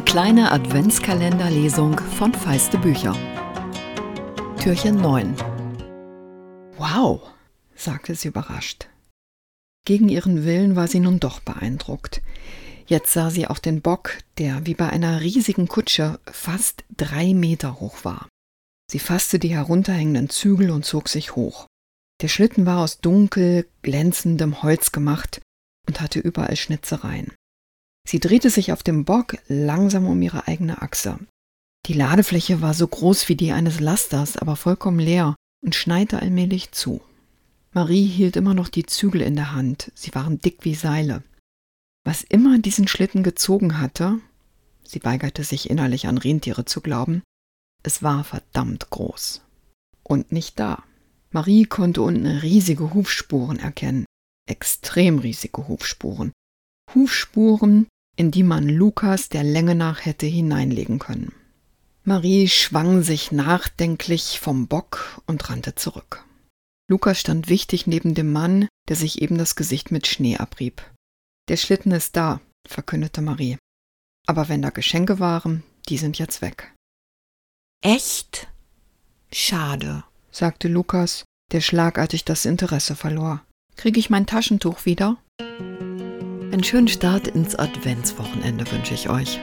kleine Adventskalenderlesung von Feiste Bücher. Türchen 9. Wow, sagte sie überrascht. Gegen ihren Willen war sie nun doch beeindruckt. Jetzt sah sie auch den Bock, der wie bei einer riesigen Kutsche fast drei Meter hoch war. Sie fasste die herunterhängenden Zügel und zog sich hoch. Der Schlitten war aus dunkel glänzendem Holz gemacht und hatte überall Schnitzereien. Sie drehte sich auf dem Bock langsam um ihre eigene Achse. Die Ladefläche war so groß wie die eines Lasters, aber vollkommen leer und schneite allmählich zu. Marie hielt immer noch die Zügel in der Hand, sie waren dick wie Seile. Was immer diesen Schlitten gezogen hatte, sie weigerte sich innerlich an Rentiere zu glauben, es war verdammt groß. Und nicht da. Marie konnte unten riesige Hufspuren erkennen, extrem riesige Hufspuren. Hufspuren, in die man Lukas der Länge nach hätte hineinlegen können. Marie schwang sich nachdenklich vom Bock und rannte zurück. Lukas stand wichtig neben dem Mann, der sich eben das Gesicht mit Schnee abrieb. Der Schlitten ist da, verkündete Marie. Aber wenn da Geschenke waren, die sind jetzt weg. Echt? Schade, sagte Lukas, der schlagartig das Interesse verlor. Kriege ich mein Taschentuch wieder? Einen schönen Start ins Adventswochenende wünsche ich euch.